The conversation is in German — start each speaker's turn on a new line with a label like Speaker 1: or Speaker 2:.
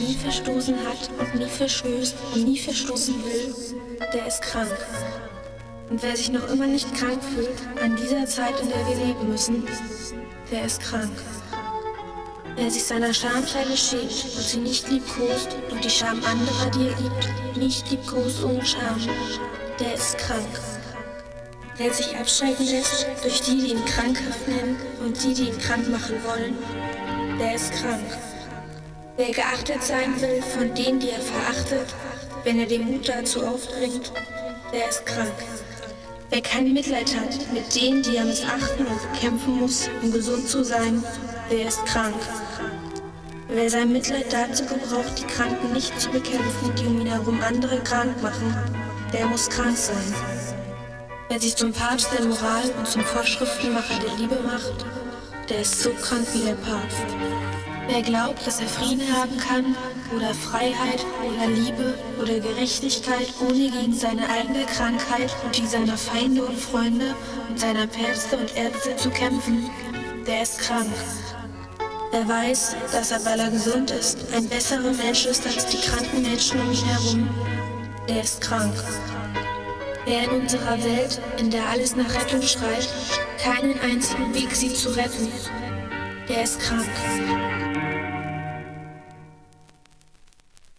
Speaker 1: nie verstoßen hat und nie verstößt und nie verstoßen will, der ist krank. Und wer sich noch immer nicht krank fühlt an dieser Zeit, in der wir leben müssen, der ist krank. Wer sich seiner Schamkleide schämt und sie nicht liebkost und die Scham anderer, die er liebt, nicht liebkost ohne Scham, der ist krank. Wer sich abschrecken lässt durch die, die ihn krankhaft nennen und die, die ihn krank machen wollen, der ist krank. Wer geachtet sein will von denen, die er verachtet, wenn er den Mut dazu aufbringt, der ist krank. Wer kein Mitleid hat mit denen, die er missachten und bekämpfen muss, um gesund zu sein, der ist krank. Wer sein Mitleid dazu gebraucht, die Kranken nicht zu bekämpfen, die um ihn herum andere krank machen, der muss krank sein. Wer sich zum Papst der Moral und zum Vorschriftenmacher der Liebe macht, der ist so krank wie der Papst. Wer glaubt, dass er Frieden haben kann oder Freiheit oder Liebe oder Gerechtigkeit, ohne gegen seine eigene Krankheit und die seiner Feinde und Freunde und seiner Päpste und Ärzte zu kämpfen, der ist krank. Er weiß, dass er, weil er gesund ist, ein besserer Mensch ist als die kranken Menschen um ihn herum. Der ist krank. Wer in unserer Welt, in der alles nach Rettung schreit, keinen einzigen Weg sieht zu retten, der ist krank.